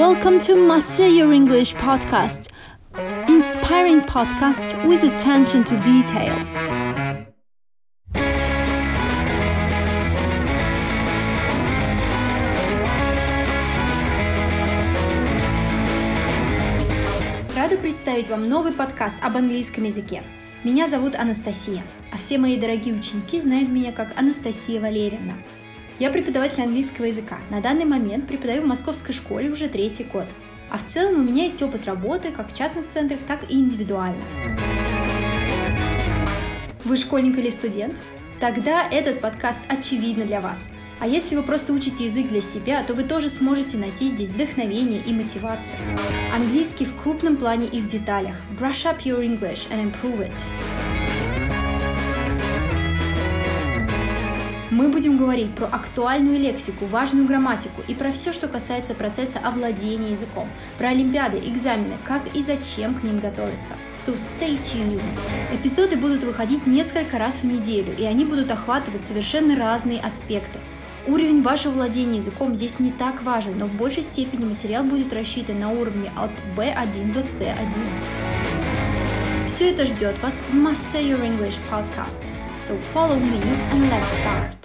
Welcome to Master Your English podcast, inspiring podcast with attention to details. Рада представить вам новый подкаст об английском языке. Меня зовут Анастасия, а все мои дорогие ученики знают меня как Анастасия Валерьевна. Я преподаватель английского языка. На данный момент преподаю в московской школе уже третий год. А в целом у меня есть опыт работы как в частных центрах, так и индивидуально. Вы школьник или студент? Тогда этот подкаст очевидно для вас. А если вы просто учите язык для себя, то вы тоже сможете найти здесь вдохновение и мотивацию. Английский в крупном плане и в деталях. Brush up your English and improve it. Мы будем говорить про актуальную лексику, важную грамматику и про все, что касается процесса овладения языком, про олимпиады, экзамены, как и зачем к ним готовиться. So stay tuned! Эпизоды будут выходить несколько раз в неделю, и они будут охватывать совершенно разные аспекты. Уровень вашего владения языком здесь не так важен, но в большей степени материал будет рассчитан на уровне от B1 до C1. Все это ждет вас в Master Your English podcast. So follow me and let's start.